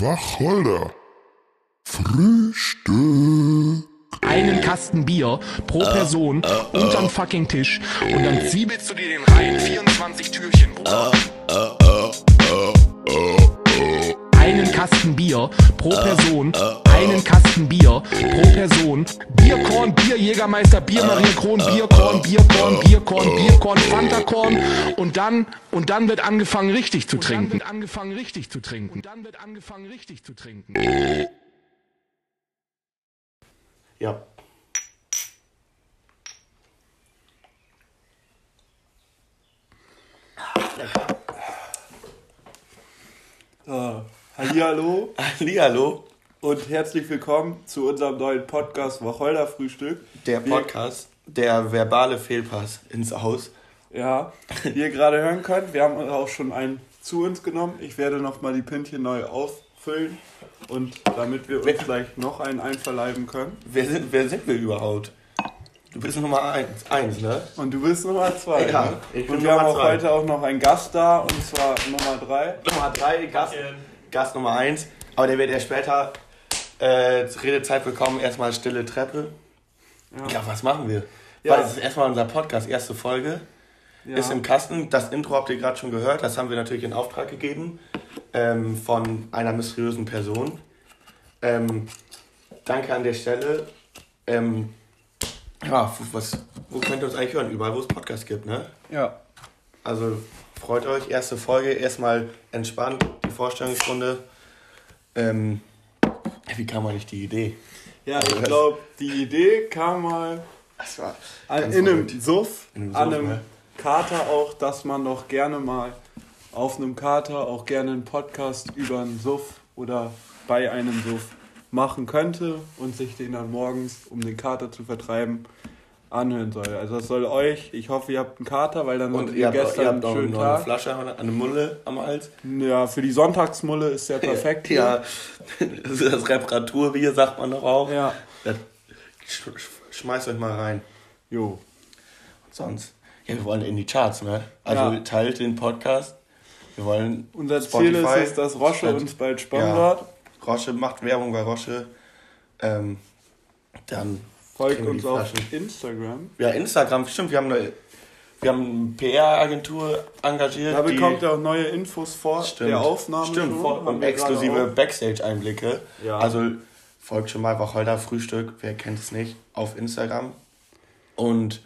Wacholder. Frühstück. einen Kasten Bier pro Person unterm fucking Tisch und dann zwiebelst du dir den rein. 24 Türchen, Bruder. Kasten Bier pro Person, einen Kasten Bier pro Person. Bierkorn, Bier, Jägermeister, Bier, Bierkorn, Bierkorn, Bierkorn, Bierkorn, Fantakorn und dann, und dann wird angefangen richtig zu trinken. Und dann wird angefangen richtig zu trinken. Und dann wird angefangen richtig zu trinken. Ja. Äh, Hallihallo Hallihallo, und herzlich willkommen zu unserem neuen Podcast Wacholder Frühstück. der Wir- Podcast, der verbale Fehlpass ins Haus. Ja, wie ihr gerade hören könnt, wir haben auch schon einen zu uns genommen. Ich werde nochmal die Pintchen neu auffüllen und damit wir uns gleich noch einen einverleiben können. Wer sind, wer sind wir überhaupt? Du bist Nummer eins, eins ne? Und du bist Nummer zwei. Ja, ne? ich bin und wir haben Nummer auch zwei. heute auch noch einen Gast da und zwar Nummer drei. Nummer drei, Gast, Gast Nummer eins. Aber der wird ja später äh, Redezeit bekommen. Erstmal stille Treppe. Ja, was machen wir? Ja. Weil es ist erstmal unser Podcast, erste Folge. Ja. Ist im Kasten. Das Intro habt ihr gerade schon gehört. Das haben wir natürlich in Auftrag gegeben. Ähm, von einer mysteriösen Person. Ähm, danke an der Stelle. Ähm, ja, was, wo könnt ihr uns eigentlich hören? Überall, wo es Podcasts gibt, ne? ja. Also freut euch, erste Folge, erstmal entspannt, die Vorstellungsrunde. Ähm, wie kam eigentlich die Idee? Ja, ich glaube, die Idee kam mal An, in einem. Suff, In einem an Suff, einem ne? Kater auch, dass man doch gerne mal auf einem Kater auch gerne einen Podcast über einen Suff oder bei einem Suff machen könnte und sich den dann morgens, um den Kater zu vertreiben, anhören soll. Also das soll euch, ich hoffe, ihr habt einen Kater, weil dann Und ihr habt, gestern ihr einen habt auch schönen noch eine Tag. Flasche, an eine Mulle am Hals. Ja, für die Sonntagsmulle ist der perfekt. hier. Ja, das Reparaturbier, sagt man doch auch. Ja. Das, sch, sch- schmeißt euch mal rein. Jo. Und sonst, ja, wir wollen in die Charts, ne? Also Ja. teilt den Podcast. Wir wollen Unser Ziel ist es, dass statt- uns bald sponsert. Ja, Roche macht Werbung bei Roche. Ähm, dann Folgt uns auf. Instagram. Ja, Instagram, stimmt, wir haben eine, wir haben eine PR-Agentur engagiert. Da bekommt ihr auch neue Infos vor Stimmt. der Aufnahme. Stimmt, vor- und exklusive. Backstage-Einblicke. Ja. Also folgt schon mal Wacholder Frühstück, wer kennt es nicht, auf Instagram. Und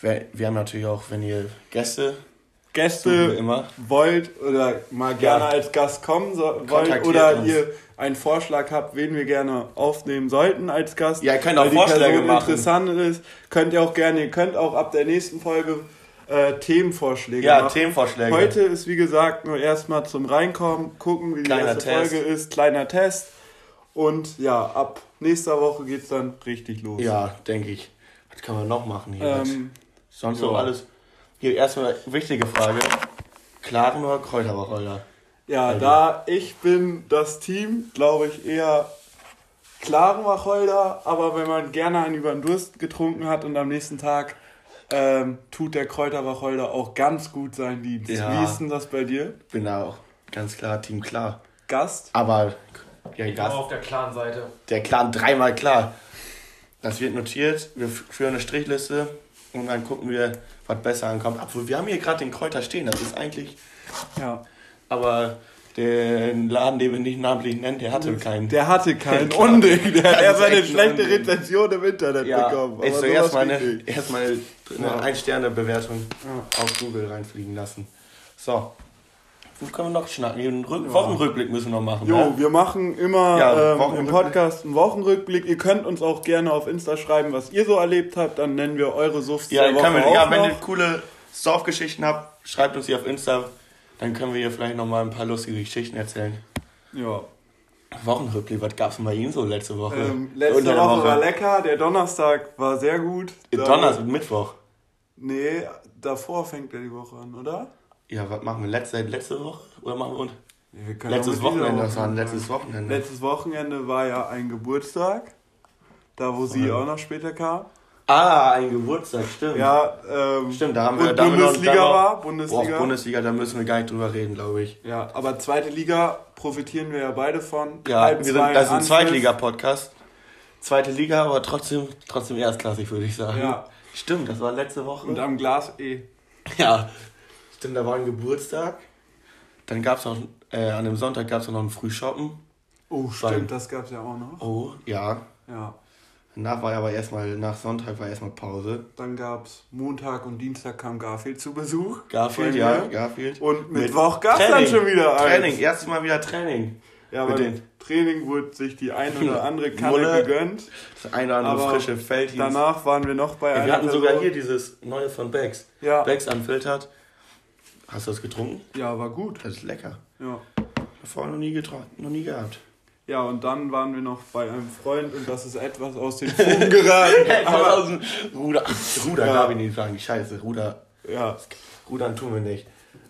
wir, wir haben natürlich auch, wenn ihr Gäste, Gäste wollt oder mal gerne Ja. als Gast kommen so, wollt oder uns. ihr einen Vorschlag habt, wen wir gerne aufnehmen sollten als Gast. Ja, ihr könnt auch die Vorschläge Person machen. interessant ist, könnt ihr auch gerne, ihr könnt auch ab der nächsten Folge äh, Themenvorschläge Ja, machen. Themenvorschläge. Heute ist wie gesagt nur erstmal zum Reinkommen, gucken, wie die Kleiner erste Test. Folge ist, kleiner Test. Und ja, ab nächster Woche geht's dann richtig los. ja, denke ich. Was kann man noch machen hier? Ähm, Sonst ja. noch alles. Hier erstmal wichtige Frage. Klaren oder Kräuterwacholder? Ja, Also- da ich bin das Team, glaube ich, eher klaren Wacholder, aber wenn man gerne einen über den Durst getrunken hat und am nächsten Tag ähm, tut der Kräuterwacholder auch ganz gut seinen Dienst. Ja. Wie ist denn das bei dir? Bin da auch ganz klar Team klar. Gast? Aber ja, Ich Gast, auf der klaren Seite. der Clan dreimal klar. Das wird notiert, wir führen eine Strichliste und dann gucken wir, was besser ankommt. Obwohl, wir haben hier gerade den Kräuter stehen, das ist eigentlich, Ja. aber den Laden, den wir nicht namentlich nennen, der hatte keinen. Der hatte keinen. Unding. Der hat erst eine echt ein schlechte Unding. Rezension im Internet ja, bekommen. ist so sowas erstmal eine, erstmal eine Ja. Ein-Sterne-Bewertung auf Google reinfliegen lassen. So. Wo können wir noch schnacken? Den Rück Wochenrückblick müssen wir noch machen. Jo, ne? wir machen immer Ja, ähm, im. Podcast einen Wochenrückblick. Ihr könnt uns auch gerne auf Insta schreiben, was ihr so erlebt habt. Dann nennen wir eure Suffs Ja, der Woche wir, auch ja wenn noch. ihr coole Saufgeschichten habt, schreibt uns hier auf Insta. Dann können wir hier vielleicht noch mal ein paar lustige Geschichten erzählen. Ja. Wochenrückblick, was gab's denn bei Ihnen so letzte Woche? Ähm, letzte der Woche, war lecker, der Donnerstag war sehr gut. Donnerstag und Mittwoch. Nee, davor fängt ja die Woche an, oder? Ja, was machen wir? Letzte, letzte Woche? Oder machen wir und? Können Letztes Wochenende, Woche das war ein letztes Wochenende. Letztes Wochenende war ja ein Geburtstag, da wo sie Ja. auch noch später kam. Ah, ein Geburtstag, stimmt. Ja, ähm, Stimmt, da haben wir da haben wir noch- Bundesliga da war, Boah, Bundesliga. Bundesliga, da müssen wir gar nicht drüber reden, glaube ich. Ja, aber zweite Liga profitieren wir ja beide von. Ja, Halb wir sind, das ist ein. Zweitliga-Podcast. Zweite Liga, aber trotzdem, trotzdem erstklassig, würde ich sagen. Ja. Stimmt, das war letzte Woche. Und am Glas eh. Ja, stimmt, da war ein Geburtstag. Dann gab es noch, äh, an dem Sonntag gab es noch ein Frühshoppen. Oh, stimmt, das gab's ja auch noch. Oh, ja. Ja. Danach war aber erstmal, nach Sonntag war erstmal Pause. Dann gab's Montag und Dienstag kam Garfield zu Besuch. Garfield, ja. Garfield. Und Mit Mittwoch gab's dann Training. schon wieder eins. Training, erstes Mal wieder Training. Ja, Mit beim den- Training wurde sich die ein oder andere Kanne Mulle. gegönnt. Das eine oder andere Aber frische Feld hieß. Danach waren wir noch bei Ja, wir hatten sogar Person. hier dieses neue von Becks. Ja. Becks unfiltert. Hast du das getrunken? Ja, war gut. Das ist lecker. Ja. Vorher noch nie getrunken, noch nie gehabt. Ja, und dann waren wir noch bei einem Freund und das ist etwas aus den Fugen geraten. Aber aus dem Ruder. Ruder Ja. darf ich nicht sagen. Scheiße, Ruder. ja, Rudern tun wir nicht.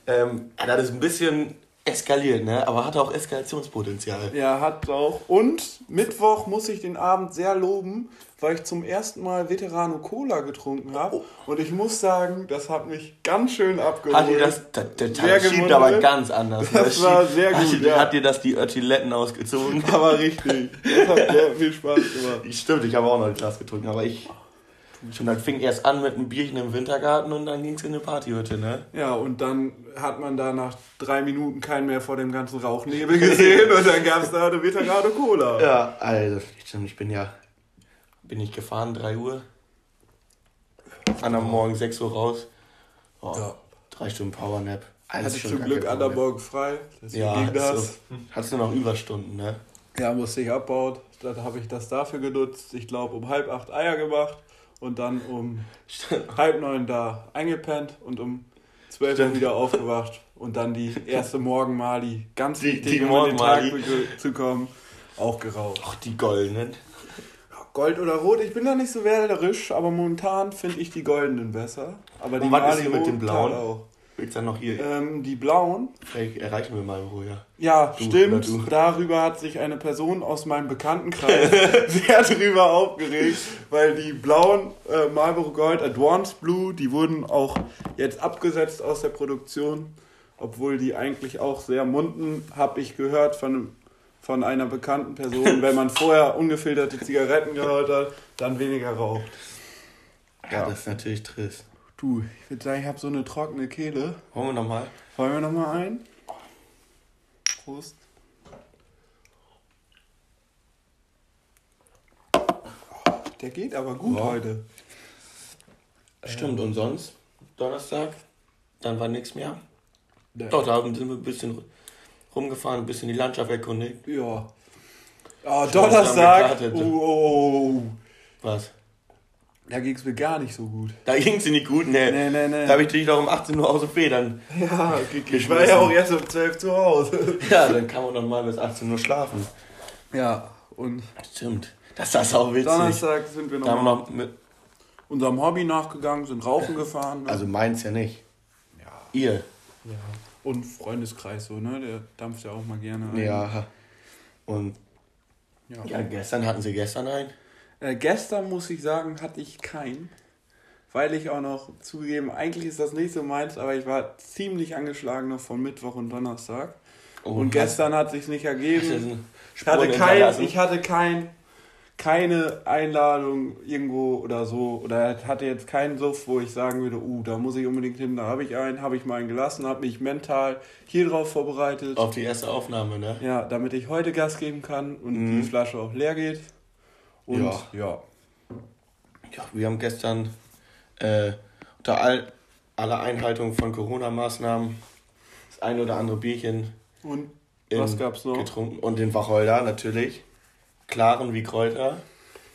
Ähm, das ist ein bisschen eskaliert, ne? Aber hat auch Eskalationspotenzial. ja, hat auch. Und Mittwoch muss ich den Abend sehr loben, weil ich zum ersten Mal Veterano Cola getrunken habe. Und ich muss sagen, das hat mich ganz schön abgeholt. Hat dir das, der, der Teil schiebt aber ganz anders. ne? Das war sehr hat, gut, dir- ja. Hat dir das die Ötiletten ausgezogen? Aber richtig. Das hat sehr viel Spaß gemacht. Stimmt, ich habe auch noch ein Glas getrunken, aber ich. Schon, das fing erst an mit einem Bierchen im Wintergarten und dann ging es in eine Partyhütte, ne? Ja, und dann hat man da nach drei Minuten keinen mehr vor dem ganzen Rauchnebel gesehen und dann gab es da eine Veterano Cola. Ja, also, stimmt, ich bin ja. Bin ich gefahren, 3 Uhr. An am Morgen 6 Uhr raus. Oh, Ja. Drei Stunden Powernap. Alles Hatte ich zum Glück an der. Morgen frei. Deswegen Ja, ging das. so. Hattest du noch Überstunden, ne? Ja, musste ich abbaut. Dann habe ich das dafür genutzt. Ich glaube, um halb acht Eier gemacht und dann um halb neun da eingepennt und um zwölf Uhr wieder aufgewacht und dann die erste Morgenmali, ganz Die- wichtig, die um in den Tag zu kommen, auch geraucht. Ach, die goldenen. Gold oder Rot, ich bin da nicht so wählerisch, aber momentan finde ich die goldenen besser. Aber die Und was ist Mali hier mit den blauen? auch. Willst dann noch hier? Ähm, die blauen, Vielleicht erreichen wir mal ruhiger. Ja, Du, stimmt. Darüber hat sich eine Person aus meinem Bekanntenkreis sehr drüber aufgeregt, weil die blauen äh, Marlboro Gold Advanced Blue, die wurden auch jetzt abgesetzt aus der Produktion, obwohl die eigentlich auch sehr munden, habe ich gehört von, von einer bekannten Person, wenn man vorher ungefilterte Zigaretten gehört hat, dann weniger raucht. Ja, Ja. das ist natürlich trist. Du, ich würde sagen, ich habe so eine trockene Kehle. Wollen wir nochmal? Wollen wir nochmal ein? Prost. Der geht aber gut Ja. heute. Stimmt, und sonst? Donnerstag? Dann war nichts mehr? Der- Doch, da sind wir ein bisschen rumgefahren, ein bisschen die Landschaft erkundigt. Ja. Oh, Donnerstag. oh, oh, oh. Was? Da ging es mir gar nicht so gut. Da ging es dir nicht gut, ne? Nee, nee, nee. Da habe ich dich doch um 18 Uhr aus den Federn. Ja, ich war ja auch erst um 12 zu Hause. Ja, dann kann man noch mal bis 18 Uhr schlafen. Ja, und Stimmt. Das ist auch witzig. Donnerstag sind wir Da haben wir noch noch mit, unserem Hobby nachgegangen, sind rauchen gefahren. Ne? also meins ja nicht. ja. Ihr. ja. Und Freundeskreis so, ne? Der dampft ja auch mal gerne ein. Ja. Und Ja. ja, gestern hatten sie gestern ein. Äh, gestern muss ich sagen, hatte ich keinen. Weil ich auch noch zugegeben, eigentlich ist das nicht so meins, aber ich war ziemlich angeschlagen noch von Mittwoch und Donnerstag. Oh, und gestern hat sich nicht ergeben. einen Ich hatte, kein, ich hatte kein, keine Einladung irgendwo oder so. Oder hatte jetzt keinen Suff, wo ich sagen würde, uh, da muss ich unbedingt hin. Da habe ich einen, habe ich meinen gelassen, habe mich mental hier drauf vorbereitet. Auf die erste Aufnahme, ne? Ja, damit ich heute Gas geben kann und Mhm. die Flasche auch leer geht. Und Ja. ja. Ja, wir haben gestern äh, unter all, aller Einhaltung von Corona-Maßnahmen das ein oder andere Bierchen Und in- was gab's noch? getrunken. Und den Wacholder natürlich. Klaren wie Kräuter.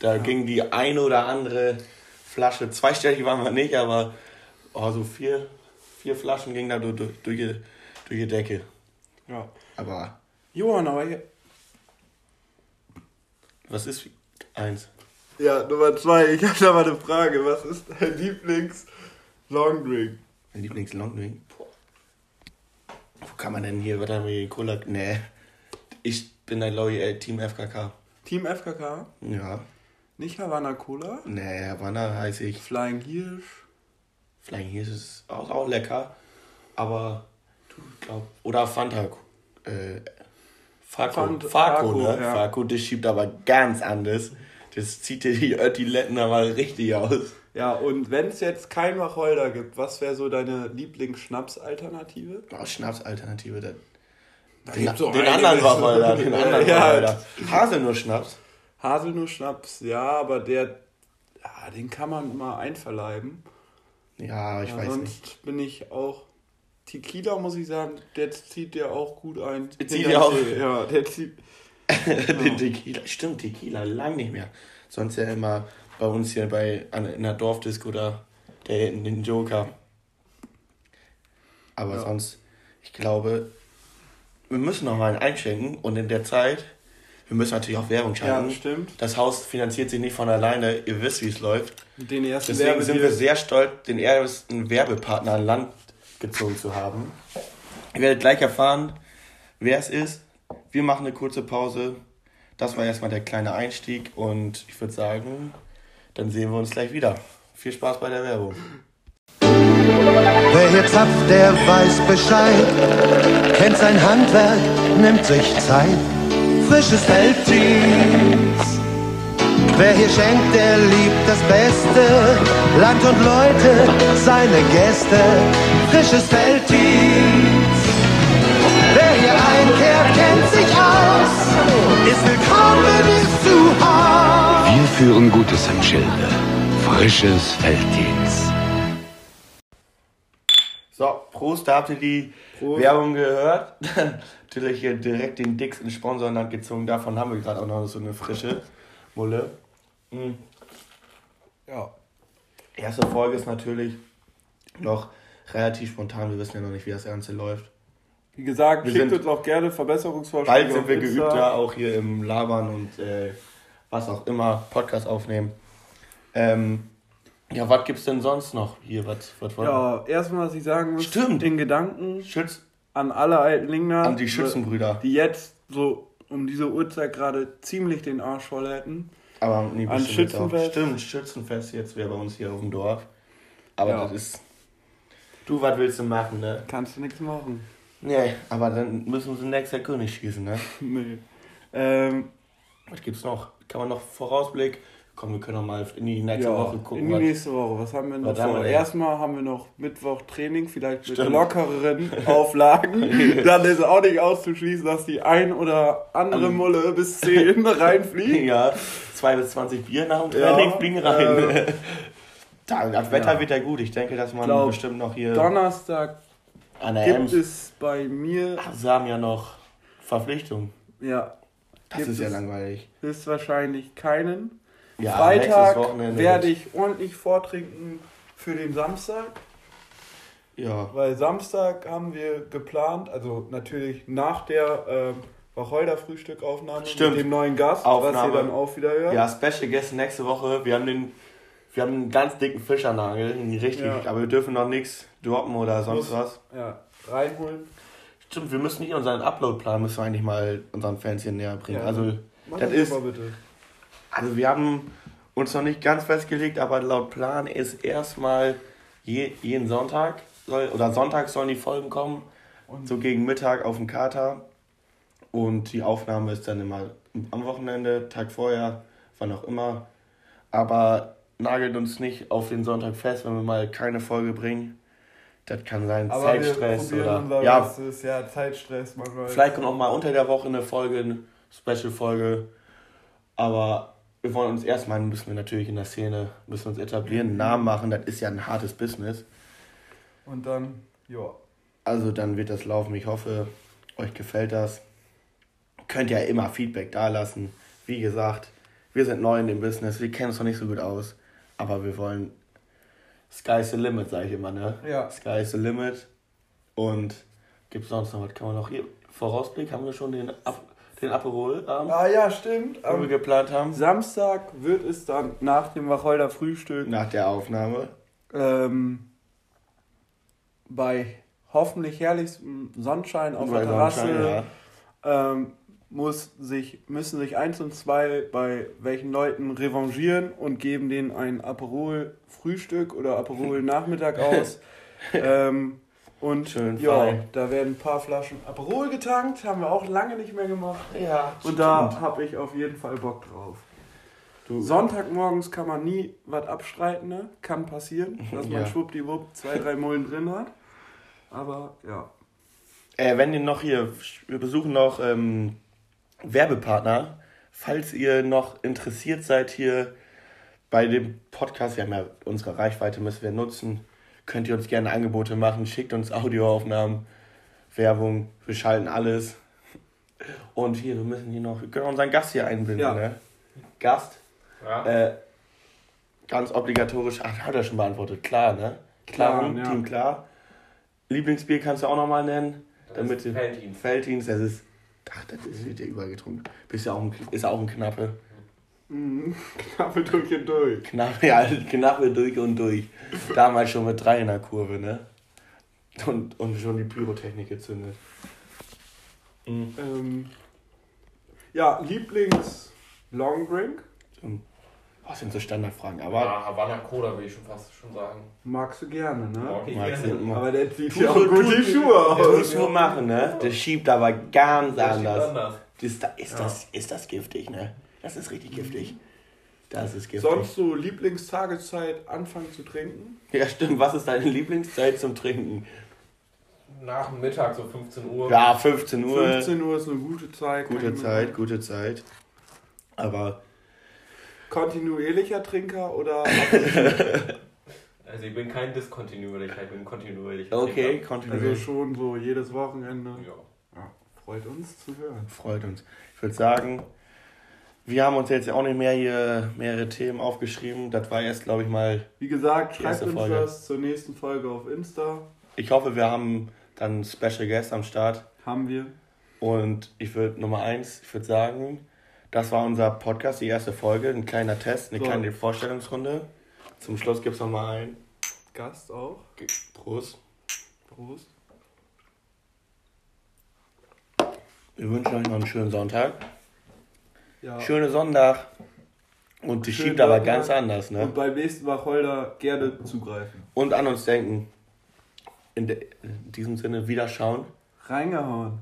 Da ging die eine oder andere Flasche, zweistellig waren wir nicht, aber oh, so vier, vier Flaschen gingen da durch, durch, durch, die, durch die Decke. Ja. Aber Johann, aber hier. was ist eins? Ja, Nummer zwei, ich habe da mal eine Frage. Was ist dein Lieblings-Longdrink? Mein Lieblings-Longdrink? Boah. Wo kann man denn hier, was haben wir hier, Cola? Nee. Ich bin ein ich, äh, Team FKK. Team FKK? Ja. Nicht Havana Cola? Nee, Havanna heiße ich. Flying Hirsch? Flying Hirsch ist auch, auch lecker. Aber du glaub. Oder Fanta. Äh, Faco, Faco, ne? ja. Faco, das schiebt aber ganz anders. Das zieht dir die Öttiletten aber richtig aus. Ja, und wenn es jetzt kein Wacholder gibt, was wäre so deine Lieblingsschnaps-Alternative? Oh, Schnapsalternative. Den, gibt's den, doch den anderen Wacholder. Den anderen Ja. Wacholder. Haselnuss-Schnaps. Haselnuss-Schnaps, ja, aber der, ja, den kann man mal einverleiben. Ja, ich Ja, weiß sonst nicht. bin ich auch. Tequila, muss ich sagen, der zieht dir auch gut ein. Zieht Hinter dir auch? Ja, der zieht. Den Tequila. Stimmt, Tequila, lang nicht mehr. Sonst ja immer bei uns hier bei, an, in der Dorfdisco oder der in den Joker. Aber Ja. sonst, ich glaube, wir müssen noch mal einen einschenken und in der Zeit, wir müssen natürlich auch Werbung Ja, schalten. stimmt. Das Haus finanziert sich nicht von alleine, ihr wisst, wie es läuft. Den ersten Deswegen sind wir sehr stolz, den ersten Werbepartner an Land gezogen zu haben. Ihr werdet gleich erfahren, wer es ist. Wir machen eine kurze Pause. Das war erstmal der kleine Einstieg und ich würde sagen, dann sehen wir uns gleich wieder. Viel Spaß bei der Werbung. Wer hier zapft, der weiß Bescheid. Kennt sein Handwerk, nimmt sich Zeit. Frisches Feldteams. Wer hier schenkt, der liebt das Beste. Land und Leute, seine Gäste. Frisches Feldteams. Wer hier einkehrt, kennt sich aus. Ist willkommen, ist zu Hause. Wir führen Gutes im Schilde. Frisches Felddienst. So, Prost, da habt ihr die Prost. Werbung gehört. Dann natürlich hier direkt den dicksten Sponsor in Land gezogen. Davon haben wir gerade auch noch so eine frische Mulle. Mhm. Ja. Erste Folge ist natürlich noch relativ spontan. Wir wissen ja noch nicht, wie das Ganze läuft. Wie gesagt, Wir schickt uns auch gerne Verbesserungsvorschläge. Bald sind wir Insta. geübter, auch hier im Labern und äh, was auch immer, Podcast aufnehmen. Ähm, ja, was gibt's denn sonst noch hier? Was, was? Ja, erstmal, was ich sagen muss, Stimmt. in Gedanken Schütz an alle alten Lingner, an die Schützenbrüder. die jetzt so um diese Uhrzeit gerade ziemlich den Arsch voll hätten. Aber nee, An. Schützenfest. Stimmt, Schützenfest jetzt wäre bei uns hier auf dem Dorf. Aber Ja. das ist. Du, was willst du machen, ne? Kannst du nichts machen. Nee, aber dann müssen sie nächstes Jahr König schießen, ne? Nee. Ähm, Was gibt's noch? Kann man noch Vorausblick? Komm, wir können noch mal in die nächste ja, Woche gucken. in die was- nächste Woche. Was haben wir noch haben vor? wir? Erstmal haben wir noch Mittwoch Training, vielleicht mit Stimmt. lockereren Auflagen. Dann ist auch nicht auszuschließen, dass die ein oder andere Ähm. Mulle bis 10 reinfliegt. Ja, 2 bis 20 Bier nach dem Ja, Training fliegen rein. äh, Da, das Wetter ja. wird ja gut. Ich denke, dass man Glaub, bestimmt noch hier Donnerstag gibt es bei mir, Sie haben ja noch Verpflichtung. ja, Das ist ja langweilig. höchstwahrscheinlich keinen. Ja, Freitag werde ich ordentlich vortrinken für den Samstag. Ja, Weil Samstag haben wir geplant, also natürlich nach der ähm, Wacholder-Frühstückaufnahme mit dem neuen Gast, was Aufnahme. ihr dann auch wieder hört. ja, Special Guest nächste Woche. Wir haben den, wir haben einen ganz dicken Fischernagel, richtig, Ja. aber wir dürfen noch nichts droppen oder sonst Muss- was. Ja, reinholen. Stimmt, wir müssen nicht unseren Upload-Plan müssen wir eigentlich mal unseren Fans hier näher bringen. Ja. Also, Mach das ist, mal bitte. Also wir haben uns noch nicht ganz festgelegt, aber laut Plan ist erstmal je, jeden Sonntag soll, oder Sonntag sollen die Folgen kommen, so gegen Mittag auf dem Kater. Und die Aufnahme ist dann immer am Wochenende, Tag vorher, wann auch immer. Aber nagelt uns nicht auf den Sonntag fest, wenn wir mal keine Folge bringen. Das kann sein Aber Zeitstress oder ja, Bestes. Ja, Zeitstress manchmal. Vielleicht kommt auch mal unter der Woche eine Folge, eine Special-Folge. Aber wir wollen uns erstmal, müssen wir natürlich in der Szene, müssen uns etablieren, einen Namen machen. Das ist ja ein hartes Business. Und dann, ja. Also dann wird das laufen. Ich hoffe, euch gefällt das. Könnt ja immer Feedback dalassen. Wie gesagt, wir sind neu in dem Business. Wir kennen uns noch nicht so gut aus. Aber wir wollen Sky's the limit, sage ich immer, ne? Ja. Sky's the limit. Und gibt sonst noch was? Kann man noch hier Vorausblick? Haben wir schon den, Ab den Aperol, ähm, Ah ja, stimmt. den wir geplant haben? Samstag wird es dann nach dem Wacholder Frühstück Nach der Aufnahme. ähm, bei hoffentlich herrlichstem Sonnenschein auf Bei der Terrasse ja. ähm, muss sich, müssen sich eins und zwei bei welchen Leuten revanchieren und geben denen ein Aperol Frühstück oder Aperol Nachmittag aus. ähm, und Schön ja, da werden ein paar Flaschen Aperol getankt, haben wir auch lange nicht mehr gemacht. Ja. Und da habe ich auf jeden Fall Bock drauf. Sonntagmorgens kann man nie was abstreiten, ne? Kann passieren, dass man Ja. schwuppdiwupp zwei, drei Mullen drin hat. Aber ja. Äh, wenn ihr noch hier, wir besuchen noch ähm, Werbepartner. Falls ihr noch interessiert seid hier bei dem Podcast, wir haben ja unsere Reichweite, müssen wir nutzen, könnt ihr uns gerne Angebote machen, schickt uns Audioaufnahmen, Werbung, wir schalten alles. Und hier, wir müssen hier noch, wir können unseren Gast hier einbinden, Ja. ne? Gast, Ja. äh, ganz obligatorisch, ach, hat er schon beantwortet, klar, ne? Klar, Klar, ja. Team klar. Lieblingsbier kannst du auch nochmal nennen. Das Damit ist Veltins. Felddienst, das ist. Ach, das ist wird ja überall getrunken. Bist ja auch ein, ist auch ein Knappe. Knappe durch und durch. Knappe, ja, Knappe durch und durch. Damals schon mit drei in der Kurve, ne? Und, und schon die Pyrotechnik gezündet. Ähm, ja, Lieblings Long Drink. Was sind so Standardfragen? Aber Ja, Havana Cola will ich schon fast schon sagen. Magst du gerne, ne? Okay. magst du immer. Aber der zieht ja auch so- gut tut- die Schuhe Das aus. muss nur machen, ne? Das schiebt aber ganz Das steht anders. anders. Das, da, ist, das, ist das giftig, ne? Das ist richtig giftig. Das ist giftig. Sonst so Lieblingstageszeit anfangen zu trinken? Ja, stimmt. Was ist deine Lieblingszeit zum Trinken? Nach dem Mittag, so 15 Uhr. Ja, 15 Uhr. 15 Uhr ist eine gute Zeit. Gute Zeit, sagen. gute Zeit. Aber Kontinuierlicher Trinker oder Also ich bin kein diskontinuierlicher, ich bin kontinuierlicher. okay, Trinker. also kontinuierlich. schon so jedes Wochenende? Ja. Ja, freut uns zu hören. Freut uns. Ich würde sagen, wir haben uns jetzt auch nicht mehr hier mehrere Themen aufgeschrieben. Das war erst, glaube ich, mal. Wie gesagt, schreibt uns Folge. das zur nächsten Folge auf Insta. Ich hoffe, wir haben dann einen Special Guest am Start. Haben wir. Und ich würde Nummer eins, ich würde sagen, das war unser Podcast, die erste Folge, ein kleiner Test, eine So. kleine Vorstellungsrunde. Zum Schluss gibt es nochmal einen. Gast auch. Prost. Prost. Wir wünschen euch noch einen schönen Sonntag. Ja. Schöne Sonntag. Und die schiebt aber ganz anders, ne? Und beim nächsten Wacholder gerne zugreifen. Und an uns denken. In, de, in diesem Sinne, wieder schauen. Reingehauen.